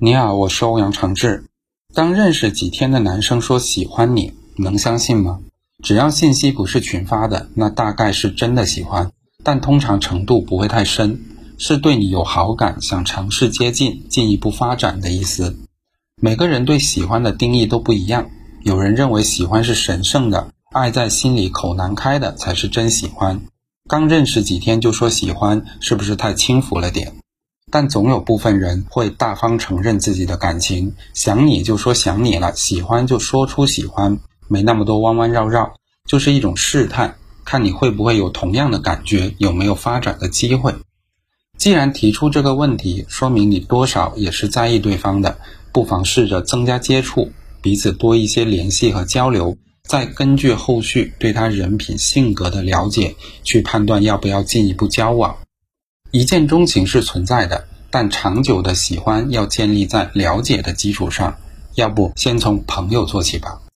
你好，我是欧阳长志。刚认识几天的男生说喜欢你，能相信吗？只要信息不是群发的，那大概是真的喜欢，但通常程度不会太深，是对你有好感，想尝试接近、进一步发展的意思。每个人对喜欢的定义都不一样，有人认为喜欢是神圣的，爱在心里口难开的才是真喜欢。刚认识几天就说喜欢，是不是太轻浮了点？但总有部分人会大方承认自己的感情，想你就说想你了，喜欢就说出喜欢，没那么多弯弯绕绕，就是一种试探，看你会不会有同样的感觉，有没有发展的机会。既然提出这个问题，说明你多少也是在意对方的，不妨试着增加接触，彼此多一些联系和交流，再根据后续对他人品性格的了解，去判断要不要进一步交往。一见钟情是存在的，但长久的喜欢要建立在了解的基础上。要不，先从朋友做起吧。